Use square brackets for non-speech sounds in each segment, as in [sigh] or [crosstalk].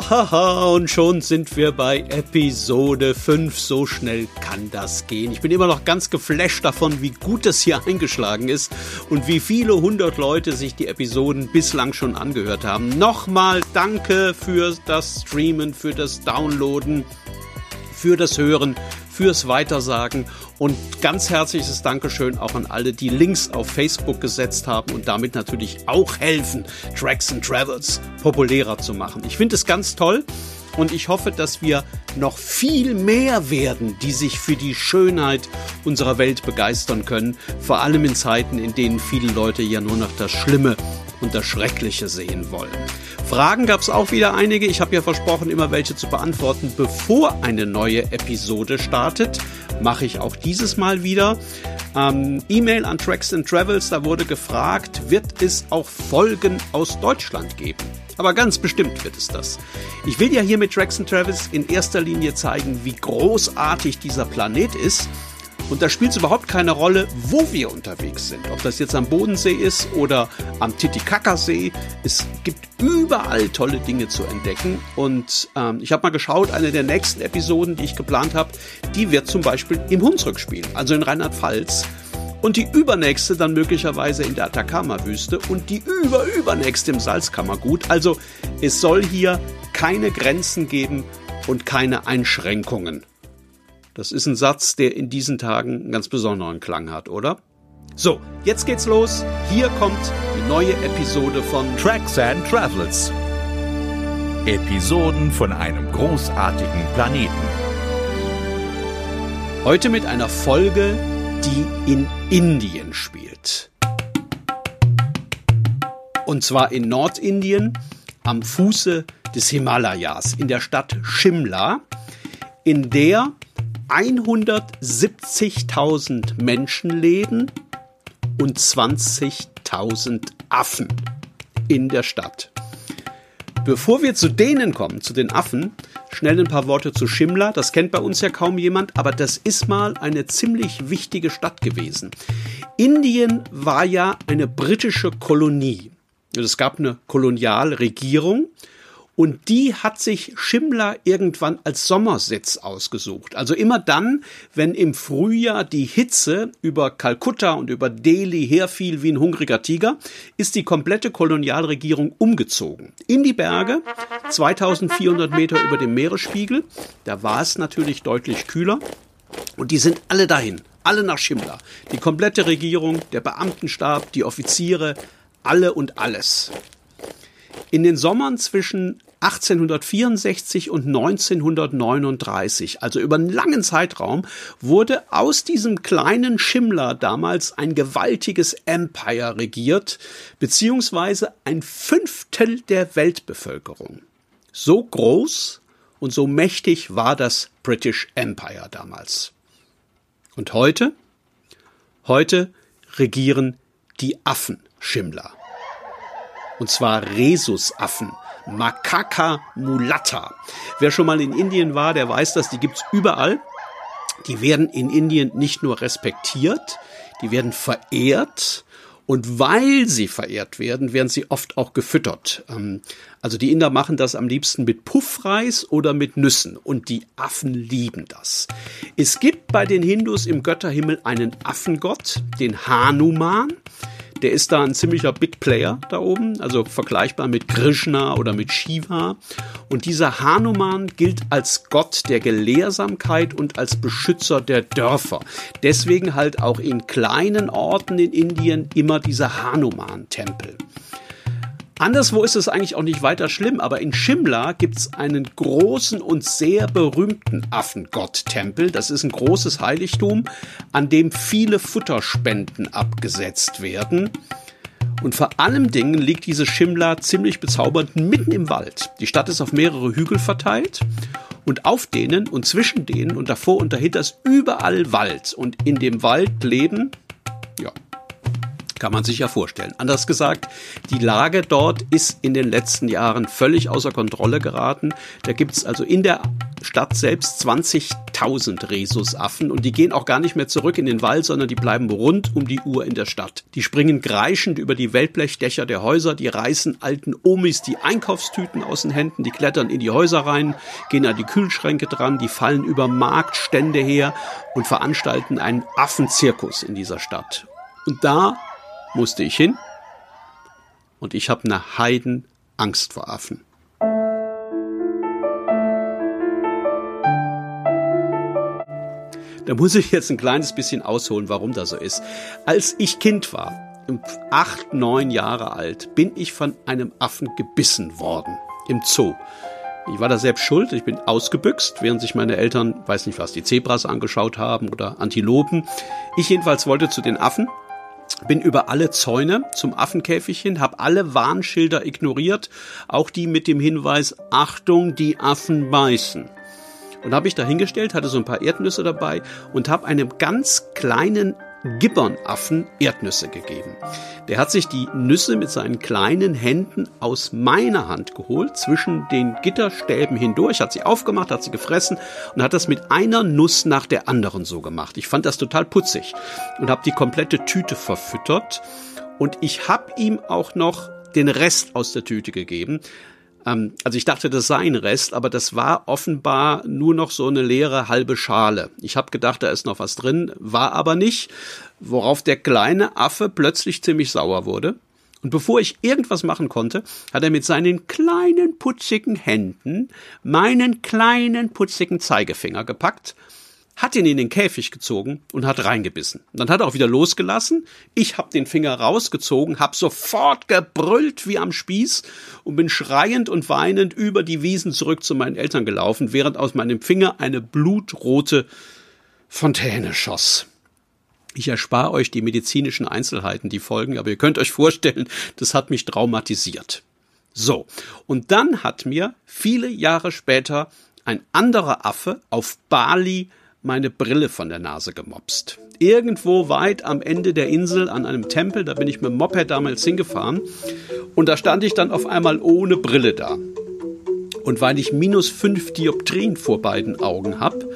Haha, und schon sind wir bei Episode 5. So schnell kann das gehen. Ich bin immer noch ganz geflasht davon, wie gut das hier [laughs] eingeschlagen ist und wie viele hundert Leute sich die Episoden bislang schon angehört haben. Nochmal danke für das Streamen, für das Downloaden, für das Hören, fürs Weitersagen und ganz herzliches Dankeschön auch an alle, die Links auf Facebook gesetzt haben und damit natürlich auch helfen, Tracks and Travels populärer zu machen. Ich finde es ganz toll und ich hoffe, dass wir noch viel mehr werden, die sich für die Schönheit unserer Welt begeistern können, vor allem in Zeiten, in denen viele Leute ja nur noch das Schlimme und das Schreckliche sehen wollen. Fragen gab es auch wieder einige. Ich habe ja versprochen, immer welche zu beantworten, bevor eine neue Episode startet. Mache ich auch dieses Mal wieder. Ähm, E-Mail an Tracks and Travels, da wurde gefragt, wird es auch Folgen aus Deutschland geben? Aber ganz bestimmt wird es das. Ich will ja hier mit Tracks and Travels in erster Linie zeigen, wie großartig dieser Planet ist und da spielt es überhaupt keine Rolle, wo wir unterwegs sind. Ob das jetzt am Bodensee ist oder am Titicacasee. Es gibt überall tolle Dinge zu entdecken. Und ähm, ich habe mal geschaut, eine der nächsten Episoden, die ich geplant habe, die wird zum Beispiel im Hunsrück spielen, also in Rheinland-Pfalz. Und die übernächste dann möglicherweise in der Atacama-Wüste und die überübernächste im Salzkammergut. Also es soll hier keine Grenzen geben und keine Einschränkungen. Das ist ein Satz, der in diesen Tagen einen ganz besonderen Klang hat, oder? So, jetzt geht's los. Hier kommt die neue Episode von Tracks and Travels. Episoden von einem großartigen Planeten. Heute mit einer Folge, die in Indien spielt. Und zwar in Nordindien am Fuße des Himalayas in der Stadt Shimla, in der 170.000 Menschen leben und 20.000 Affen in der Stadt. Bevor wir zu denen kommen, zu den Affen, schnell ein paar Worte zu Shimla. Das kennt bei uns ja kaum jemand, aber das ist mal eine ziemlich wichtige Stadt gewesen. Indien war ja eine britische Kolonie. Es gab eine Kolonialregierung und die hat sich Shimla irgendwann als Sommersitz ausgesucht. Also immer dann, wenn im Frühjahr die Hitze über Kalkutta und über Delhi herfiel wie ein hungriger Tiger, ist die komplette Kolonialregierung umgezogen. In die Berge, 2400 Meter über dem Meeresspiegel. Da war es natürlich deutlich kühler. Und die sind alle dahin, alle nach Shimla. Die komplette Regierung, der Beamtenstab, die Offiziere, alle und alles. In den Sommern zwischen 1864 und 1939, also über einen langen Zeitraum, wurde aus diesem kleinen Schimmler damals ein gewaltiges Empire regiert, beziehungsweise ein Fünftel der Weltbevölkerung. So groß und so mächtig war das British Empire damals. Und heute? Heute regieren die Affen Schimmler. Und zwar Rhesusaffen Macaca mulatta. Wer schon mal in Indien war, der weiß das, die gibt's überall. Die werden in Indien nicht nur respektiert, die werden verehrt. Und weil sie verehrt werden, werden sie oft auch gefüttert. Ähm, also die Inder machen das am liebsten mit Puffreis oder mit Nüssen. Und die Affen lieben das. Es gibt bei den Hindus im Götterhimmel einen Affengott, den Hanuman. Der ist da ein ziemlicher Big Player da oben, also vergleichbar mit Krishna oder mit Shiva. Und dieser Hanuman gilt als Gott der Gelehrsamkeit und als Beschützer der Dörfer. Deswegen halt auch in kleinen Orten in Indien immer dieser Hanuman-Tempel. Anderswo ist es eigentlich auch nicht weiter schlimm, aber in Shimla gibt's einen großen und sehr berühmten Affengott-Tempel. Das ist ein großes Heiligtum, an dem viele Futterspenden abgesetzt werden. Und vor allem Dingen liegt diese Shimla ziemlich bezaubernd mitten im Wald. Die Stadt ist auf mehrere Hügel verteilt und auf denen und zwischen denen und davor und dahinter ist überall Wald. Und in dem Wald leben, kann man sich ja vorstellen. Anders gesagt, die Lage dort ist in den letzten Jahren völlig außer Kontrolle geraten. Da gibt es also in der Stadt selbst 20 20.000 Rhesusaffen und die gehen auch gar nicht mehr zurück in den Wald, sondern die bleiben rund um die Uhr in der Stadt. Die springen kreischend über die Wellblechdächer der Häuser, die reißen alten Omis die Einkaufstüten aus den Händen, die klettern in die Häuser rein, gehen an die Kühlschränke dran, die fallen über Marktstände her und veranstalten einen Affenzirkus in dieser Stadt. Und da musste ich hin und ich habe eine Heiden Angst vor Affen. Da muss ich jetzt ein kleines bisschen ausholen, warum das so ist. Als ich Kind war, acht, neun Jahre alt, bin ich von einem Affen gebissen worden im Zoo. Ich war da selbst schuld. Ich bin ausgebüxt, während sich meine Eltern, weiß nicht was, die Zebras angeschaut haben oder Antilopen. Ich jedenfalls wollte zu den Affen bin über alle Zäune zum Affenkäfig hin, habe alle Warnschilder ignoriert, auch die mit dem Hinweis Achtung, die Affen beißen. Und habe ich da hingestellt, hatte so ein paar Erdnüsse dabei und habe einem ganz kleinen Gibbernaffen Erdnüsse gegeben. Der hat sich die Nüsse mit seinen kleinen Händen aus meiner Hand geholt, zwischen den Gitterstäben hindurch, hat sie aufgemacht, hat sie gefressen und hat das mit einer Nuss nach der anderen so gemacht. Ich fand das total putzig und habe die komplette Tüte verfüttert und ich habe ihm auch noch den Rest aus der Tüte gegeben. Ähm, also ich dachte, das sei ein Rest, aber das war offenbar nur noch so eine leere halbe Schale. Ich habe gedacht, da ist noch was drin, war aber nicht, worauf der kleine Affe plötzlich ziemlich sauer wurde. Und bevor ich irgendwas machen konnte, hat er mit seinen kleinen putzigen Händen meinen kleinen putzigen Zeigefinger gepackt hat ihn in den Käfig gezogen und hat reingebissen. dann hat er auch wieder losgelassen. Ich habe den Finger rausgezogen, habe sofort gebrüllt wie am Spieß und bin schreiend und weinend über die Wiesen zurück zu meinen Eltern gelaufen, während aus meinem Finger eine blutrote Fontäne schoss. Ich erspare euch die medizinischen Einzelheiten, die folgen, aber ihr könnt euch vorstellen, das hat mich traumatisiert. So, und dann hat mir viele Jahre später ein anderer Affe auf Bali meine Brille von der Nase gemopst. Irgendwo weit am Ende der Insel an einem Tempel, da bin ich mit dem Moped damals hingefahren und da stand ich dann auf einmal ohne Brille da. Und weil ich minus fünf Dioptrien vor beiden Augen habe,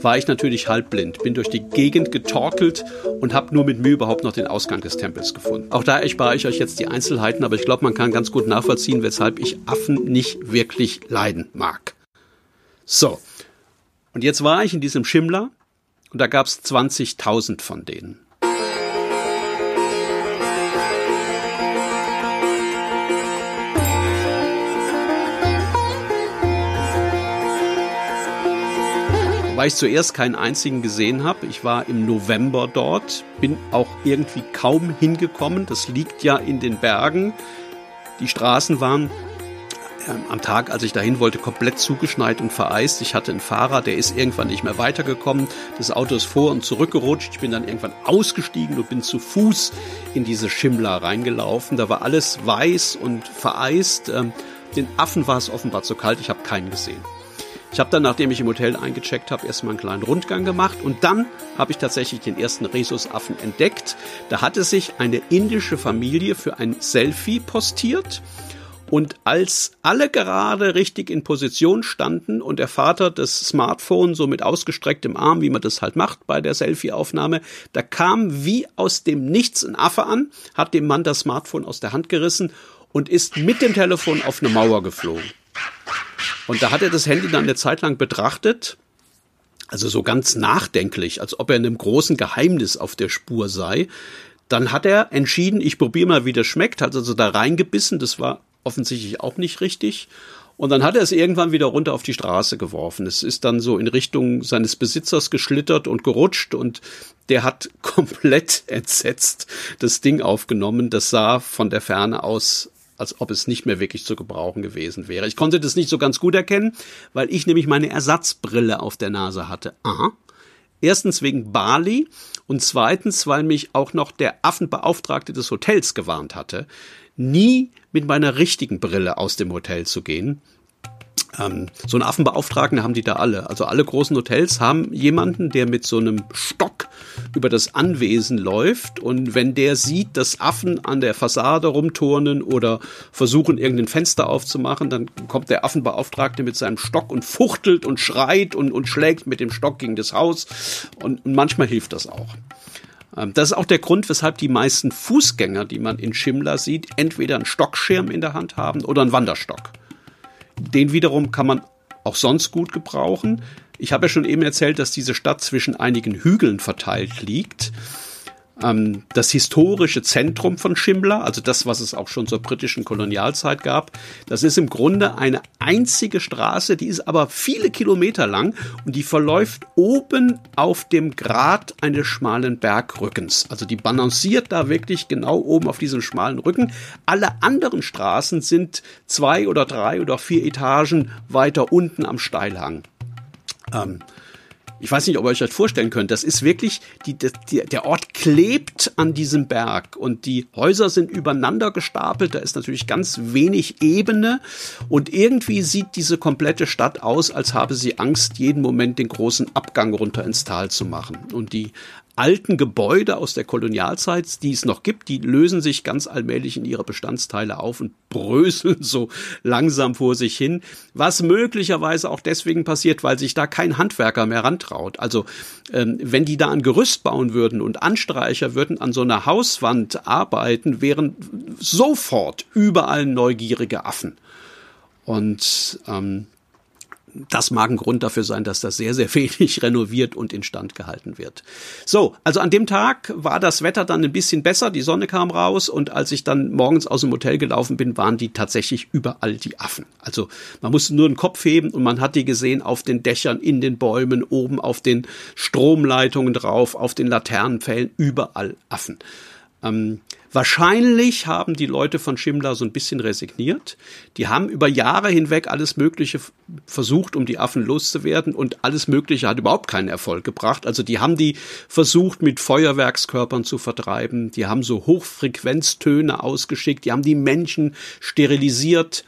war ich natürlich halbblind, bin durch die Gegend getorkelt und habe nur mit Mühe überhaupt noch den Ausgang des Tempels gefunden. Auch da erspare ich euch jetzt die Einzelheiten, aber ich glaube, man kann ganz gut nachvollziehen, weshalb ich Affen nicht wirklich leiden mag. So, und jetzt war ich in diesem Schimmler und da gab es 20.000 von denen. Weil ich zuerst keinen einzigen gesehen habe. Ich war im November dort, bin auch irgendwie kaum hingekommen. Das liegt ja in den Bergen. Die Straßen waren am Tag, als ich dahin wollte, komplett zugeschneit und vereist. Ich hatte einen Fahrer, der ist irgendwann nicht mehr weitergekommen. Das Auto ist vor und zurückgerutscht. Ich bin dann irgendwann ausgestiegen und bin zu Fuß in diese Schimmler reingelaufen. Da war alles weiß und vereist. Ähm, den Affen war es offenbar zu kalt. Ich habe keinen gesehen. Ich habe dann, nachdem ich im Hotel eingecheckt habe, erstmal einen kleinen Rundgang gemacht und dann habe ich tatsächlich den ersten Rhesusaffen entdeckt. Da hatte sich eine indische Familie für ein Selfie postiert und als alle gerade richtig in Position standen und der Vater das Smartphone so mit ausgestrecktem Arm, wie man das halt macht bei der Selfie-Aufnahme, da kam wie aus dem Nichts ein Affe an, hat dem Mann das Smartphone aus der Hand gerissen und ist mit dem Telefon auf eine Mauer geflogen. Und da hat er das Handy dann eine Zeit lang betrachtet, also so ganz nachdenklich, als ob er in einem großen Geheimnis auf der Spur sei. Dann hat er entschieden, ich probiere mal, wie das schmeckt, hat also da reingebissen, das war offensichtlich auch nicht richtig. Und dann hat er es irgendwann wieder runter auf die Straße geworfen. Es ist dann so in Richtung seines Besitzers geschlittert und gerutscht und der hat [laughs] komplett entsetzt das Ding aufgenommen. Das sah von der Ferne aus, als ob es nicht mehr wirklich zu gebrauchen gewesen wäre. Ich konnte das nicht so ganz gut erkennen, weil ich nämlich meine Ersatzbrille auf der Nase hatte. Aha. Erstens wegen Bali und zweitens, weil mich auch noch der Affenbeauftragte des Hotels gewarnt hatte, nie mit meiner richtigen Brille aus dem Hotel zu gehen. Ähm, so einen Affenbeauftragten haben die da alle. Also alle großen Hotels haben jemanden, der mit so einem Stock über das Anwesen läuft und wenn der sieht, dass Affen an der Fassade rumturnen oder versuchen, irgendein Fenster aufzumachen, dann kommt der Affenbeauftragte mit seinem Stock und fuchtelt und schreit und, und schlägt mit dem Stock gegen das Haus und, und manchmal hilft das auch. Ähm, das ist auch der Grund, weshalb die meisten Fußgänger, die man in Schimla sieht, entweder einen Stockschirm in der Hand haben oder einen Wanderstock. Den wiederum kann man auch sonst gut gebrauchen. Ich habe ja schon eben erzählt, dass diese Stadt zwischen einigen Hügeln verteilt liegt ähm, das historische Zentrum von Shimla, also das, was es auch schon zur britischen Kolonialzeit gab. Das ist im Grunde eine einzige Straße, die ist aber viele Kilometer lang und die verläuft oben auf dem Grat eines schmalen Bergrückens. Also die balanciert da wirklich genau oben auf diesem schmalen Rücken. Alle anderen Straßen sind zwei oder drei oder vier Etagen weiter unten am Steilhang. Ähm, ich weiß nicht, ob ihr euch das vorstellen könnt. Das ist wirklich, die, die, der Ort klebt an diesem Berg und die Häuser sind übereinander gestapelt. Da ist natürlich ganz wenig Ebene und irgendwie sieht diese komplette Stadt aus, als habe sie Angst, jeden Moment den großen Abgang runter ins Tal zu machen. Und die alten Gebäude aus der Kolonialzeit, die es noch gibt, die lösen sich ganz allmählich in ihre Bestandteile auf und bröseln so langsam vor sich hin, was möglicherweise auch deswegen passiert, weil sich da kein Handwerker mehr rantraut. Also ähm, wenn die da ein Gerüst bauen würden und Anstreicher würden an so einer Hauswand arbeiten, wären sofort überall neugierige Affen. Und ähm, das mag ein Grund dafür sein, dass das sehr, sehr [laughs] wenig renoviert und instand gehalten wird. So, also an dem Tag war das Wetter dann ein bisschen besser, die Sonne kam raus und als ich dann morgens aus dem Hotel gelaufen bin, waren die tatsächlich überall die Affen. Also man musste nur den Kopf heben und man hat die gesehen auf den Dächern, in den Bäumen, oben auf den Stromleitungen drauf, auf den Laternenpfählen, überall Affen. Ähm, wahrscheinlich haben die Leute von Schimla so ein bisschen resigniert. Die haben über Jahre hinweg alles Mögliche versucht, um die Affen loszuwerden und alles Mögliche hat überhaupt keinen Erfolg gebracht. Also die haben die versucht, mit Feuerwerkskörpern zu vertreiben. Die haben so Hochfrequenztöne ausgeschickt. Die haben die Menschen sterilisiert.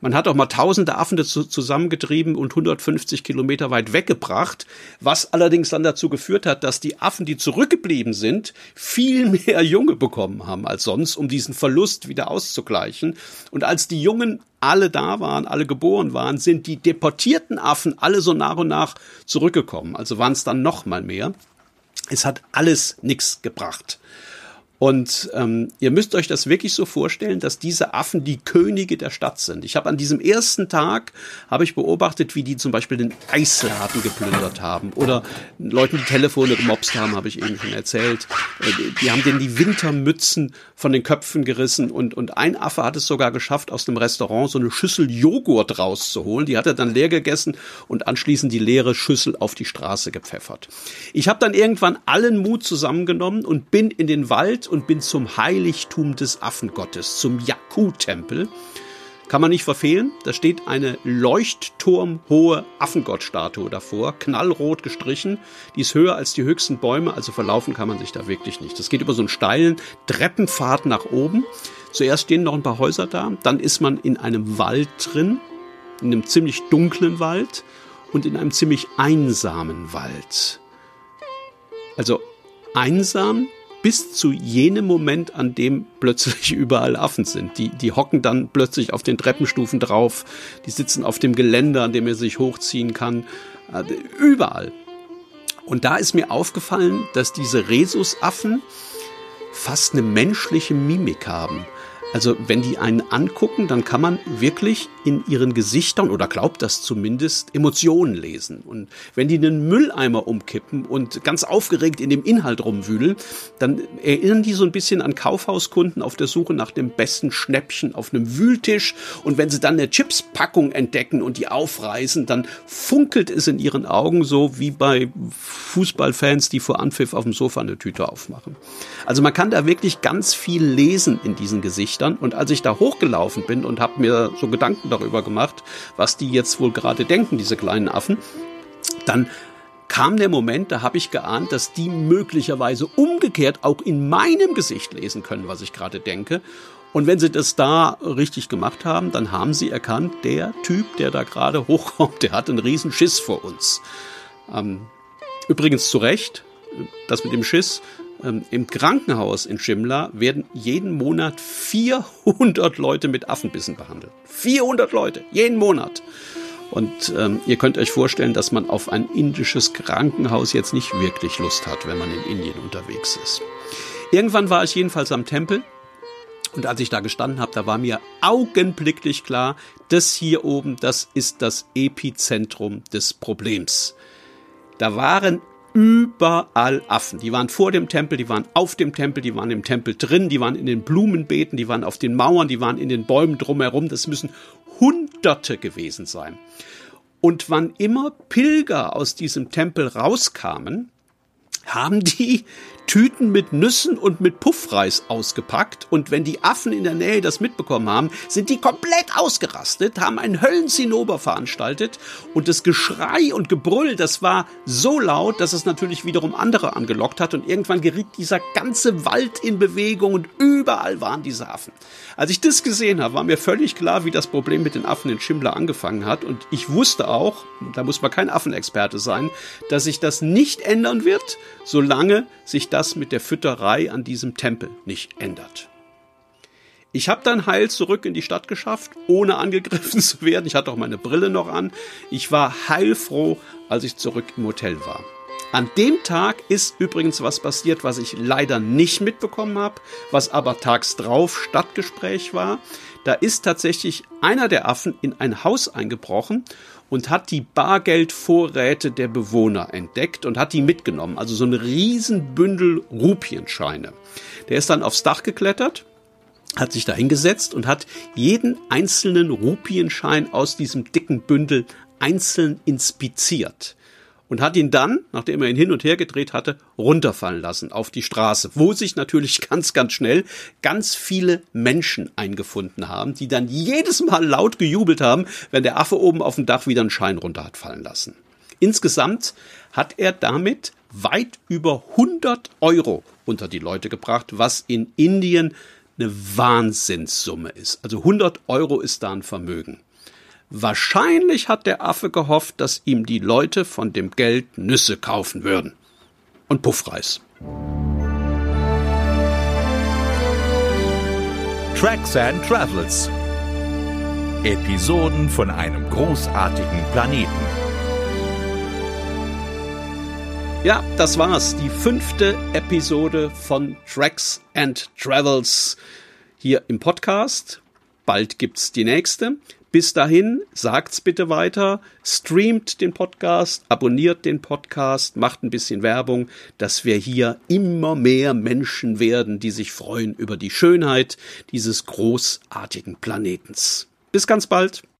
Man hat auch mal tausende Affen dazu zusammengetrieben und 150 Kilometer weit weggebracht, was allerdings dann dazu geführt hat, dass die Affen, die zurückgeblieben sind, viel [laughs] mehr Junge bekommen haben als sonst, um diesen Verlust wieder auszugleichen. Und als die Jungen alle da waren, alle geboren waren, sind die deportierten Affen alle so nach und nach zurückgekommen. Also waren es dann noch mal mehr. Es hat alles nichts gebracht. Und ähm, ihr müsst euch das wirklich so vorstellen, dass diese Affen die Könige der Stadt sind. Ich habe an diesem ersten Tag habe ich beobachtet, wie die zum Beispiel den Eisladen geplündert haben oder Leuten die Telefone gemobst haben, habe ich eben schon erzählt. Äh, die haben denen die Wintermützen von den Köpfen gerissen und und ein Affe hat es sogar geschafft, aus dem Restaurant so eine Schüssel Joghurt rauszuholen. Die hat er dann leer gegessen und anschließend die leere Schüssel auf die Straße gepfeffert. Ich habe dann irgendwann allen Mut zusammengenommen und bin in den Wald und bin zum Heiligtum des Affengottes, zum Jakku-Tempel. Kann man nicht verfehlen. Da steht eine leuchtturmhohe Affengottstatue davor, knallrot gestrichen. Die ist höher als die höchsten Bäume, also verlaufen kann man sich da wirklich nicht. Das geht über so einen steilen Treppenpfad nach oben. Zuerst stehen noch ein paar Häuser da, dann ist man in einem Wald drin, in einem ziemlich dunklen Wald und in einem ziemlich einsamen Wald. Also einsam bis zu jenem Moment, an dem plötzlich [laughs] überall Affen sind. Die, die hocken dann plötzlich auf den Treppenstufen drauf, die sitzen auf dem Geländer, an dem er sich hochziehen kann, äh, überall. Und da ist mir aufgefallen, dass diese Rhesusaffen fast eine menschliche Mimik haben. Also wenn die einen angucken, dann kann man wirklich in ihren Gesichtern oder glaubt das zumindest Emotionen lesen. Und wenn die einen Mülleimer umkippen und ganz aufgeregt in dem Inhalt rumwühlen, dann erinnern die so ein bisschen an Kaufhauskunden auf der Suche nach dem besten Schnäppchen auf einem Wühltisch. Und wenn sie dann eine Chipspackung entdecken und die aufreißen, dann funkelt es in ihren Augen so wie bei Fußballfans, die vor Anpfiff auf dem Sofa eine Tüte aufmachen. Also man kann da wirklich ganz viel lesen in diesen Gesichtern dann. Und als ich da hochgelaufen bin und habe mir so Gedanken darüber gemacht, was die jetzt wohl gerade denken, diese kleinen Affen, dann kam der Moment, da habe ich geahnt, dass die möglicherweise umgekehrt auch in meinem Gesicht lesen können, was ich gerade denke. Und wenn sie das da richtig gemacht haben, dann haben sie erkannt, der Typ, der da gerade hochkommt, der hat einen riesen Schiss vor uns. Ähm, übrigens zu Recht, das mit dem Schiss, ähm, im Krankenhaus in Shimla werden jeden Monat 400 Leute mit Affenbissen behandelt. 400 Leute, jeden Monat. Und ähm, ihr könnt euch vorstellen, dass man auf ein indisches Krankenhaus jetzt nicht wirklich Lust hat, wenn man in Indien unterwegs ist. Irgendwann war ich jedenfalls am Tempel und als ich da gestanden habe, da war mir augenblicklich klar, das hier oben, das ist das Epizentrum des Problems. Da waren überall Affen. Die waren vor dem Tempel, die waren auf dem Tempel, die waren im Tempel drin, die waren in den Blumenbeeten, die waren auf den Mauern, die waren in den Bäumen drumherum. Das müssen Hunderte gewesen sein. Und wann immer Pilger aus diesem Tempel rauskamen, haben die Tüten mit Nüssen und mit Puffreis ausgepackt. Und wenn die Affen in der Nähe das mitbekommen haben, sind die komplett ausgerastet, haben einen Höllenzinnober veranstaltet. Und das Geschrei und Gebrüll, das war so laut, dass es natürlich wiederum andere angelockt hat. Und irgendwann geriet dieser ganze Wald in Bewegung und überall waren diese Affen. Als ich das gesehen habe, war mir völlig klar, wie das Problem mit den Affen in Schimbler angefangen hat. Und ich wusste auch, da muss man kein Affenexperte sein, dass sich das nicht ändern wird, solange sich das mit der Fütterei an diesem Tempel nicht ändert. Ich habe dann heil zurück in die Stadt geschafft, ohne angegriffen [laughs] zu werden. Ich hatte auch meine Brille noch an. Ich war heilfroh, als ich zurück im Hotel war. An dem Tag ist übrigens was passiert, was ich leider nicht mitbekommen habe, was aber tags drauf Stadtgespräch war. Da ist tatsächlich einer der Affen in ein Haus eingebrochen und hat die Bargeldvorräte der Bewohner entdeckt und hat die mitgenommen. Also so ein Riesenbündel Rupienscheine. Der ist dann aufs Dach geklettert, hat sich da hingesetzt und hat jeden einzelnen Rupienschein aus diesem dicken Bündel einzeln inspiziert und hat ihn dann, nachdem er ihn hin und her gedreht hatte, runterfallen lassen auf die Straße, wo sich natürlich [laughs] ganz, ganz schnell ganz viele Menschen eingefunden haben, die dann jedes Mal laut gejubelt haben, wenn der Affe oben auf dem Dach wieder einen Schein runter hat fallen lassen. Insgesamt hat er damit weit über 100 Euro unter die Leute gebracht, was in Indien eine Wahnsinnssumme ist. Also 100 Euro ist da ein Vermögen. Wahrscheinlich hat der Affe gehofft, dass ihm die Leute von dem Geld Nüsse kaufen würden. Und Puffreis. Tracks and Travels. Episoden von einem großartigen Planeten. Ja, das war's. Die fünfte Episode von Tracks and Travels hier im Podcast. Bald gibt's die nächste. Bis dahin, sagt's bitte weiter, streamt den Podcast, abonniert den Podcast, macht ein bisschen Werbung, dass wir hier immer mehr Menschen werden, die sich freuen über die Schönheit dieses großartigen Planetens. Bis ganz bald.